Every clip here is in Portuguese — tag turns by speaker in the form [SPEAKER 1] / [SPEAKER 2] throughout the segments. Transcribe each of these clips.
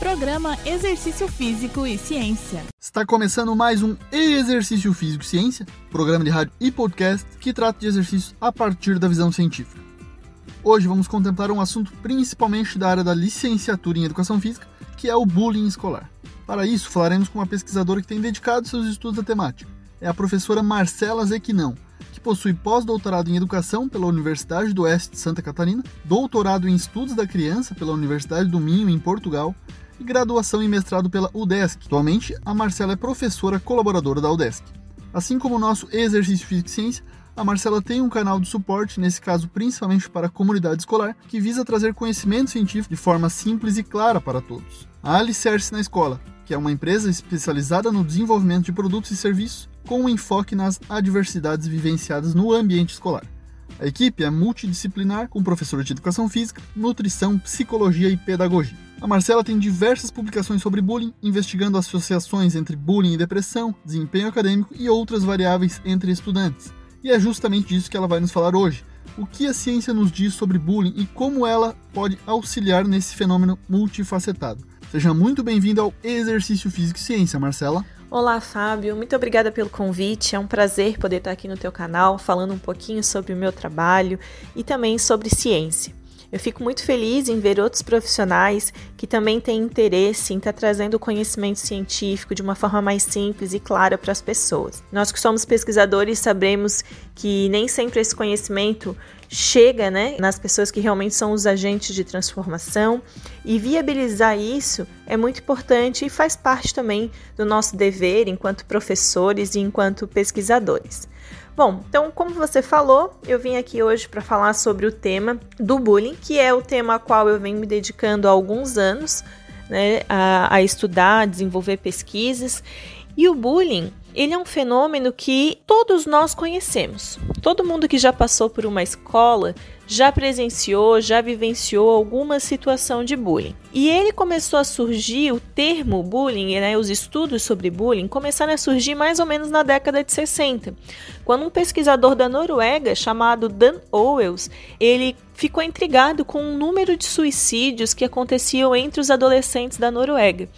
[SPEAKER 1] Programa Exercício Físico e Ciência.
[SPEAKER 2] Está começando mais um Exercício Físico e Ciência, programa de rádio e podcast que trata de exercícios a partir da visão científica. Hoje vamos contemplar um assunto principalmente da área da licenciatura em Educação Física, que é o bullying escolar. Para isso, falaremos com uma pesquisadora que tem dedicado seus estudos à temática. É a professora Marcela Zequinão, que possui pós-doutorado em Educação pela Universidade do Oeste de Santa Catarina, doutorado em Estudos da Criança pela Universidade do Minho, em Portugal, e graduação em mestrado pela UDESC. Atualmente, a Marcela é professora colaboradora da UDESC. Assim como o nosso exercício físico e ciência, a Marcela tem um canal de suporte, nesse caso principalmente para a comunidade escolar, que visa trazer conhecimento científico de forma simples e clara para todos. A Alicerce na Escola, que é uma empresa especializada no desenvolvimento de produtos e serviços com um enfoque nas adversidades vivenciadas no ambiente escolar. A equipe é multidisciplinar, com professores de educação física, nutrição, psicologia e pedagogia. A Marcela tem diversas publicações sobre bullying, investigando associações entre bullying e depressão, desempenho acadêmico e outras variáveis entre estudantes. E é justamente disso que ela vai nos falar hoje. O que a ciência nos diz sobre bullying e como ela pode auxiliar nesse fenômeno multifacetado. Seja muito bem-vindo ao Exercício Físico e Ciência, Marcela.
[SPEAKER 3] Olá, Fábio. Muito obrigada pelo convite. É um prazer poder estar aqui no teu canal falando um pouquinho sobre o meu trabalho e também sobre ciência. Eu fico muito feliz em ver outros profissionais que também têm interesse em estar tá trazendo conhecimento científico de uma forma mais simples e clara para as pessoas. Nós que somos pesquisadores sabemos que nem sempre esse conhecimento chega né, nas pessoas que realmente são os agentes de transformação e viabilizar isso é muito importante e faz parte também do nosso dever enquanto professores e enquanto pesquisadores. Bom, então, como você falou, eu vim aqui hoje para falar sobre o tema do bullying, que é o tema a qual eu venho me dedicando há alguns anos, né, a, a estudar, a desenvolver pesquisas. E o bullying, ele é um fenômeno que todos nós conhecemos. Todo mundo que já passou por uma escola já presenciou, já vivenciou alguma situação de bullying. E ele começou a surgir, o termo bullying, né, os estudos sobre bullying começaram a surgir mais ou menos na década de 60, quando um pesquisador da Noruega chamado Dan Owels, ele ficou intrigado com o número de suicídios que aconteciam entre os adolescentes da Noruega.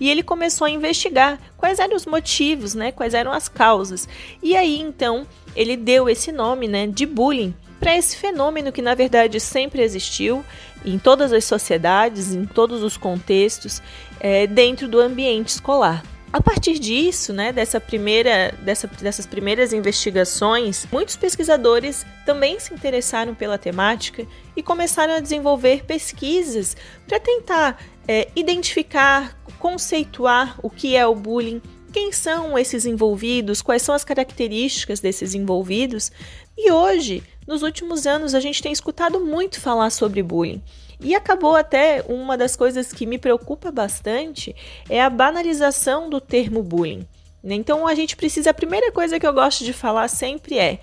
[SPEAKER 3] E ele começou a investigar quais eram os motivos, né, quais eram as causas. E aí então ele deu esse nome, né, de bullying para esse fenômeno que na verdade sempre existiu em todas as sociedades, em todos os contextos, é, dentro do ambiente escolar. A partir disso, né, dessa primeira, dessa, dessas primeiras investigações, muitos pesquisadores também se interessaram pela temática e começaram a desenvolver pesquisas para tentar é, identificar, conceituar o que é o bullying, quem são esses envolvidos, quais são as características desses envolvidos. E hoje nos últimos anos, a gente tem escutado muito falar sobre bullying. E acabou até uma das coisas que me preocupa bastante é a banalização do termo bullying. Então a gente precisa, a primeira coisa que eu gosto de falar sempre é: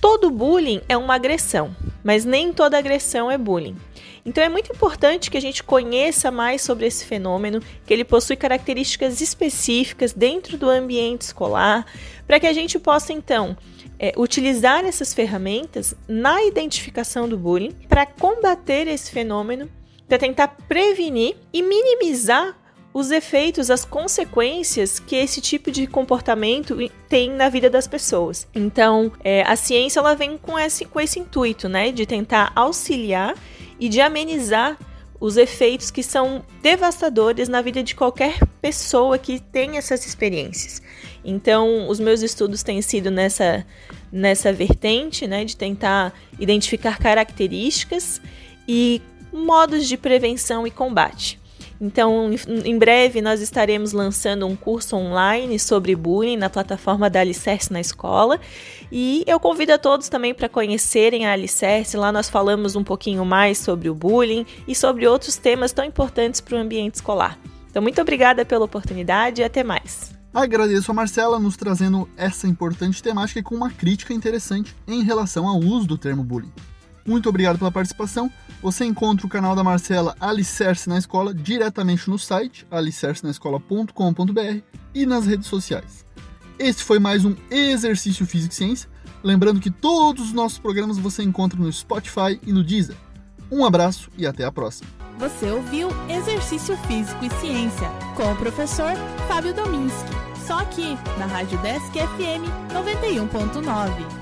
[SPEAKER 3] todo bullying é uma agressão, mas nem toda agressão é bullying. Então é muito importante que a gente conheça mais sobre esse fenômeno, que ele possui características específicas dentro do ambiente escolar, para que a gente possa então é, utilizar essas ferramentas na identificação do bullying para combater esse fenômeno, para tentar prevenir e minimizar os efeitos, as consequências que esse tipo de comportamento tem na vida das pessoas. Então, é, a ciência ela vem com esse, com esse intuito, né, de tentar auxiliar e de amenizar os efeitos que são devastadores na vida de qualquer pessoa que tem essas experiências. Então, os meus estudos têm sido nessa, nessa vertente, né, de tentar identificar características e modos de prevenção e combate. Então, em breve nós estaremos lançando um curso online sobre bullying na plataforma da Alicerce na escola. E eu convido a todos também para conhecerem a Alicerce. Lá nós falamos um pouquinho mais sobre o bullying e sobre outros temas tão importantes para o ambiente escolar. Então, muito obrigada pela oportunidade e até mais.
[SPEAKER 2] Agradeço a Marcela nos trazendo essa importante temática e com uma crítica interessante em relação ao uso do termo bullying. Muito obrigado pela participação. Você encontra o canal da Marcela Alicerce na Escola diretamente no site alicercenaescola.com.br e nas redes sociais. Esse foi mais um Exercício Físico e Ciência. Lembrando que todos os nossos programas você encontra no Spotify e no Deezer. Um abraço e até a próxima.
[SPEAKER 1] Você ouviu Exercício Físico e Ciência com o professor Fábio Dominski. Só aqui na Rádio Desk FM 91.9.